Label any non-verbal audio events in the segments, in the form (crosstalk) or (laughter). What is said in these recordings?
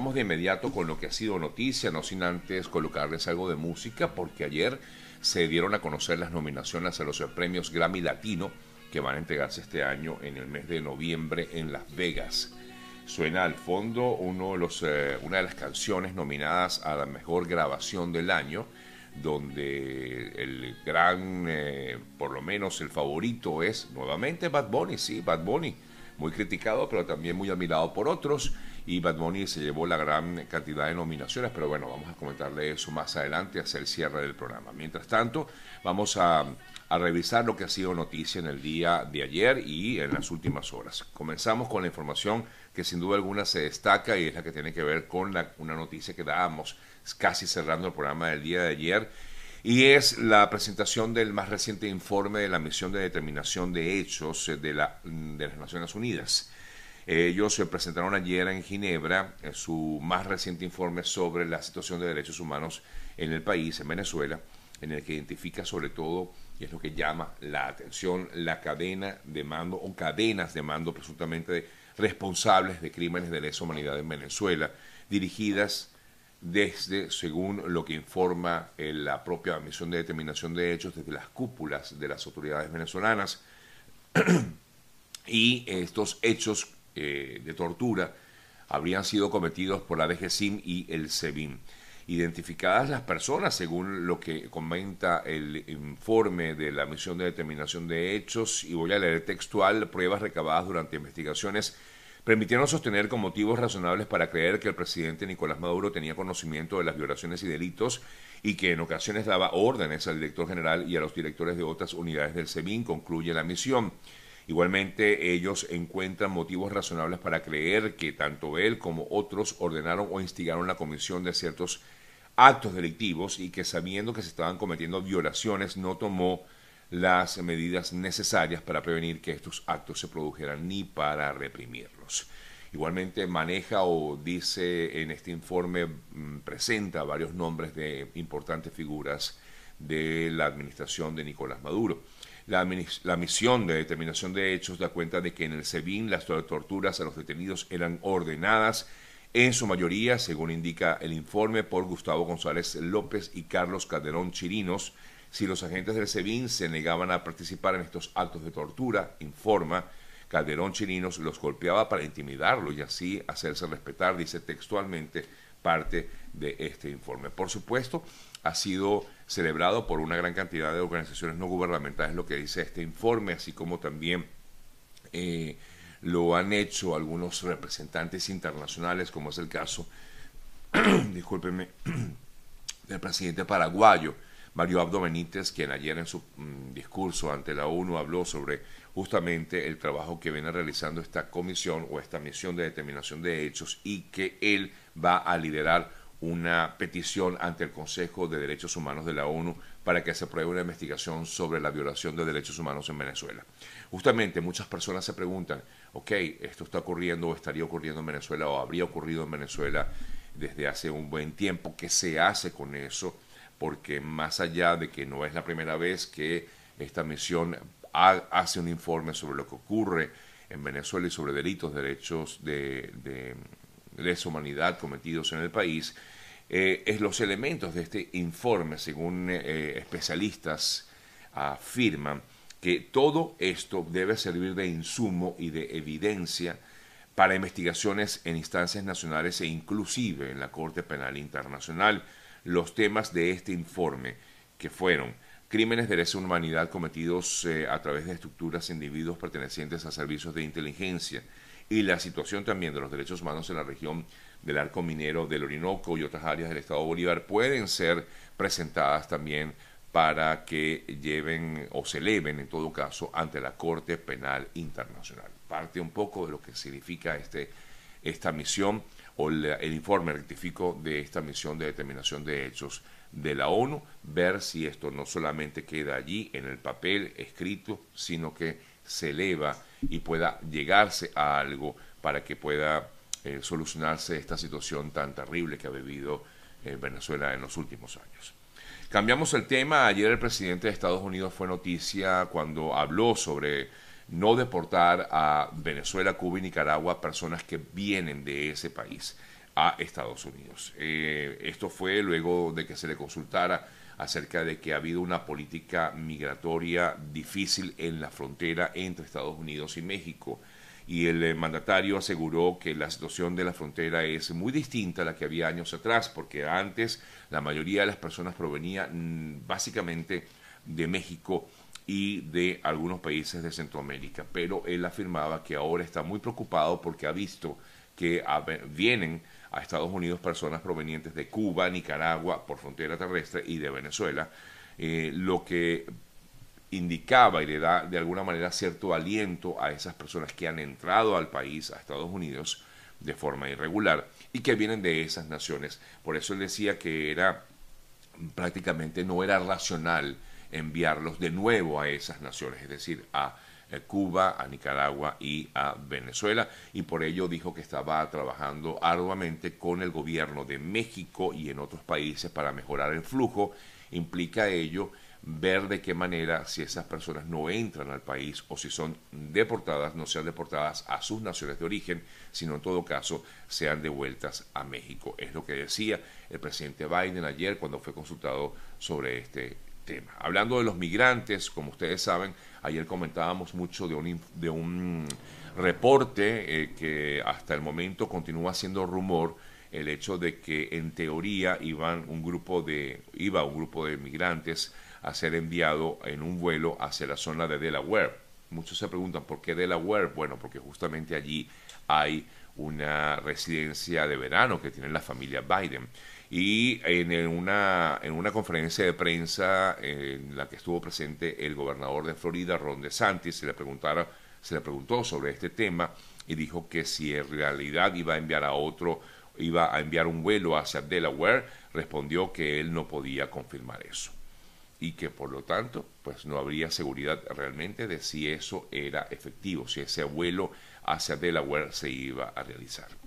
vamos de inmediato con lo que ha sido noticia, no sin antes colocarles algo de música, porque ayer se dieron a conocer las nominaciones a los premios Grammy Latino que van a entregarse este año en el mes de noviembre en Las Vegas. Suena al fondo eh, una de las canciones nominadas a la mejor grabación del año, donde el gran, eh, por lo menos el favorito es nuevamente Bad Bunny, sí, Bad Bunny, muy criticado, pero también muy admirado por otros y Bad Bunny se llevó la gran cantidad de nominaciones, pero bueno, vamos a comentarle eso más adelante hacia el cierre del programa. Mientras tanto, vamos a, revisar lo que ha sido noticia en el día de ayer y en las últimas horas. Comenzamos con la información que sin duda alguna se destaca y es la que tiene que ver con la, una noticia que dábamos casi cerrando el programa del día de ayer y es la presentación del más reciente informe de la misión de determinación de hechos de, la, de las Naciones Unidas. Ellos se presentaron ayer en Ginebra en su más reciente informe sobre la situación de derechos humanos en el país, en Venezuela, en el que identifica sobre todo, y es lo que llama la atención, la cadena de mando o cadenas de mando presuntamente responsables de crímenes de lesa humanidad en Venezuela, dirigidas desde, según lo que informa la propia misión de determinación de hechos, desde las cúpulas de las autoridades venezolanas. (clears throat) y estos hechos eh, de tortura habrían sido cometidos por la DGCIM y el SEBIN. Identificadas las personas, según lo que comenta el informe de la misión de determinación de hechos, y voy a leer textual, pruebas recabadas durante investigaciones permitieron sostener con motivos razonables para creer que el presidente Nicolás Maduro tenía conocimiento de las violaciones y delitos y que en ocasiones daba órdenes al director general y a los directores de otras unidades del SEBIN, concluye la misión. Igualmente, ellos encuentran motivos razonables para creer que tanto él como otros ordenaron o instigaron la comisión de ciertos actos delictivos y que sabiendo que se estaban cometiendo violaciones no tomó las medidas necesarias para prevenir que estos actos se produjeran ni para reprimirlos. Igualmente maneja o dice en este informe, mm, presenta varios nombres de importantes figuras de la administración de Nicolás Maduro. La, misión de determinación de hechos da cuenta de que en el SEBIN las torturas a los detenidos eran ordenadas en su mayoría, según indica el informe, por Gustavo González López y Carlos Calderón Chirinos. Si los agentes del SEBIN se negaban a participar en estos actos de tortura, informa, Calderón Chirinos los golpeaba para intimidarlo y así hacerse respetar, dice textualmente parte de este informe. Por supuesto, ha sido celebrado por una gran cantidad de organizaciones no gubernamentales, lo que dice este informe, así como también eh, lo han hecho algunos representantes internacionales, como es el caso, (clears throat) discúlpenme, (clears throat) del presidente paraguayo, Mario Abdo Benítez, quien ayer en su mm, discurso ante la ONU habló sobre justamente el trabajo que viene realizando esta comisión o esta misión de determinación de hechos y que él va a liderar una petición ante el Consejo de Derechos Humanos de la ONU para que se apruebe una investigación sobre la violación de derechos humanos en Venezuela. Justamente muchas personas se preguntan, ok, esto está ocurriendo o estaría ocurriendo en Venezuela o habría ocurrido en Venezuela desde hace un buen tiempo, ¿qué se hace con eso? Porque más allá de que no es la primera vez que esta misión hace un informe sobre lo que ocurre en Venezuela y sobre delitos, derechos de, de lesa humanidad cometidos en el país, eh, es los elementos de este informe, según eh, especialistas afirman, que todo esto debe servir de insumo y de evidencia para investigaciones en instancias nacionales e inclusive en la Corte Penal Internacional. Los temas de este informe, que fueron crímenes de lesa humanidad cometidos eh, a través de estructuras e individuos pertenecientes a servicios de inteligencia y la situación también de los derechos humanos en la región del arco minero del Orinoco y otras áreas del Estado Bolívar pueden ser presentadas también para que lleven o se eleven en todo caso ante la Corte Penal Internacional. Parte un poco de lo que significa este, esta misión o el informe rectifico de esta misión de determinación de hechos de la ONU, ver si esto no solamente queda allí en el papel escrito, sino que se eleva y pueda llegarse a algo para que pueda eh, solucionarse esta situación tan terrible que ha vivido eh, Venezuela en los últimos años. Cambiamos el tema. Ayer el presidente de Estados Unidos fue noticia cuando habló sobre no deportar a Venezuela, Cuba y Nicaragua personas que vienen de ese país. a Estados Unidos. Eh, esto fue luego de que se le consultara acerca de que ha habido una política migratoria difícil en la frontera entre Estados Unidos y México. Y el eh, mandatario aseguró que la situación de la frontera es muy distinta a la que había años atrás, porque antes la mayoría de las personas provenían mm, básicamente de México y de algunos países de Centroamérica. Pero él afirmaba que ahora está muy preocupado porque ha visto que vienen a Estados Unidos personas provenientes de Cuba, Nicaragua, por frontera terrestre y de Venezuela, eh, lo que indicaba y le da de alguna manera cierto aliento a esas personas que han entrado al país, a Estados Unidos, de forma irregular y que vienen de esas naciones. Por eso él decía que era prácticamente no era racional enviarlos de nuevo a esas naciones, es decir, a Cuba, a Nicaragua y a Venezuela, y por ello dijo que estaba trabajando arduamente con el gobierno de México y en otros países para mejorar el flujo. Implica ello ver de qué manera, si esas personas no entran al país o si son deportadas, no sean deportadas a sus naciones de origen, sino en todo caso sean devueltas a México. Es lo que decía el presidente Biden ayer cuando fue consultado sobre este Hablando de los migrantes, como ustedes saben, ayer comentábamos mucho de un, de un reporte eh, que hasta el momento continúa siendo rumor el hecho de que en teoría iban un grupo de iba un grupo de migrantes a ser enviado en un vuelo hacia la zona de Delaware. Muchos se preguntan por qué Delaware. Bueno, porque justamente allí hay una residencia de verano que tiene la familia Biden. Y en una, en una conferencia de prensa en la que estuvo presente el gobernador de Florida, Ron DeSantis, se le, preguntara, se le preguntó sobre este tema y dijo que si en realidad iba a enviar a otro, iba a enviar un vuelo hacia Delaware, respondió que él no podía confirmar eso y que por lo tanto pues no habría seguridad realmente de si eso era efectivo, si ese vuelo hacia Delaware se iba a realizar.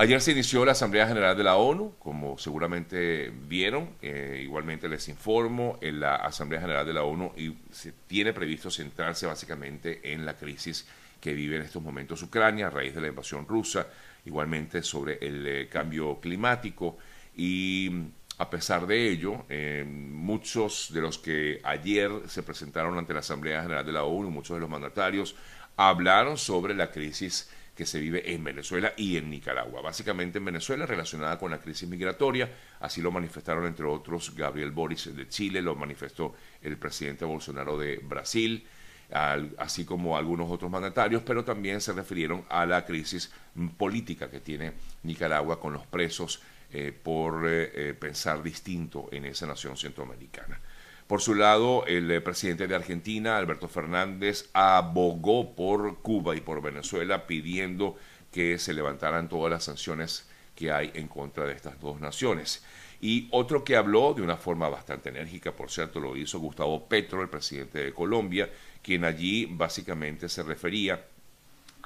Ayer se inició la Asamblea General de la ONU, como seguramente vieron, eh, igualmente les informo, en la Asamblea General de la ONU y se tiene previsto centrarse básicamente en la crisis que vive en estos momentos Ucrania a raíz de la invasión rusa, igualmente sobre el eh, cambio climático. Y a pesar de ello, eh, muchos de los que ayer se presentaron ante la Asamblea General de la ONU, muchos de los mandatarios, hablaron sobre la crisis que se vive en Venezuela y en Nicaragua. Básicamente en Venezuela relacionada con la crisis migratoria, así lo manifestaron entre otros Gabriel Boris de Chile, lo manifestó el presidente Bolsonaro de Brasil, así como algunos otros mandatarios, pero también se refirieron a la crisis política que tiene Nicaragua con los presos eh, por eh, eh, pensar distinto en esa nación centroamericana. Por su lado, el presidente de Argentina, Alberto Fernández, abogó por Cuba y por Venezuela pidiendo que se levantaran todas las sanciones que hay en contra de estas dos naciones. Y otro que habló de una forma bastante enérgica, por cierto, lo hizo Gustavo Petro, el presidente de Colombia, quien allí básicamente se refería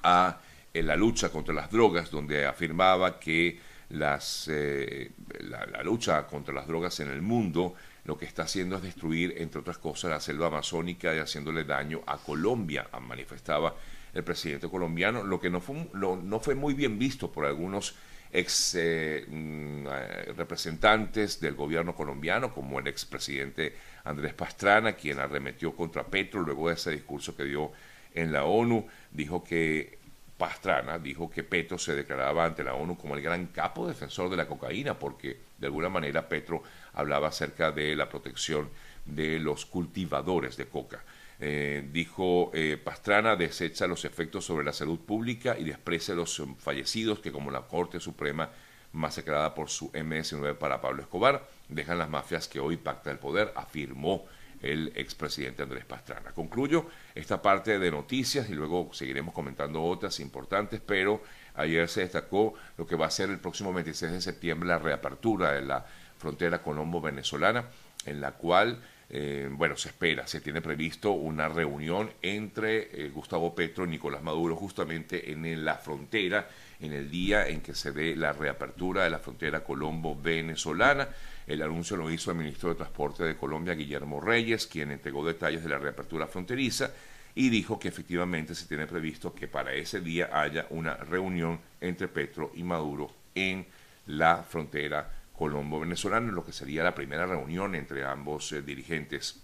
a la lucha contra las drogas, donde afirmaba que las, eh, la, lucha contra las drogas en el mundo lo que está haciendo es destruir, entre otras cosas, la selva amazónica y haciéndole daño a Colombia, manifestaba el presidente colombiano, lo que no fue, muy bien visto por algunos ex eh, mm, eh, representantes del gobierno colombiano, como el expresidente Andrés Pastrana, quien arremetió contra Petro luego de ese discurso que dio en la ONU, dijo que Pastrana dijo que Petro se declaraba ante la ONU como el gran capo defensor de la cocaína, porque de alguna manera Petro hablaba acerca de la protección de los cultivadores de coca. Eh, dijo eh, Pastrana desecha los efectos sobre la salud pública y desprecia a los fallecidos que como la Corte Suprema masacrada por su MS-9 para Pablo Escobar dejan las mafias que hoy pacta el poder, afirmó el expresidente Andrés Pastrana. Concluyo esta parte de noticias y luego seguiremos comentando otras importantes, pero ayer se destacó lo que va a ser el próximo 26 de septiembre la reapertura de la frontera colombo-venezolana, en la cual, eh, bueno, se espera, se tiene previsto una reunión entre eh, Gustavo Petro y Nicolás Maduro justamente en la frontera, en el día en que se dé la reapertura de la frontera colombo-venezolana. El anuncio lo hizo el ministro de Transporte de Colombia, Guillermo Reyes, quien entregó detalles de la reapertura fronteriza y dijo que efectivamente se tiene previsto que para ese día haya una reunión entre Petro y Maduro en la frontera colombo-venezolana, lo que sería la primera reunión entre ambos eh, dirigentes.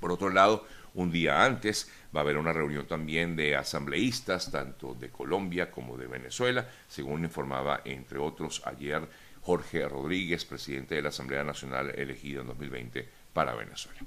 Por otro lado, un día antes va a haber una reunión también de asambleístas, tanto de Colombia como de Venezuela, según informaba, entre otros, ayer Jorge Rodríguez, presidente de la Asamblea Nacional elegida en 2020 para Venezuela.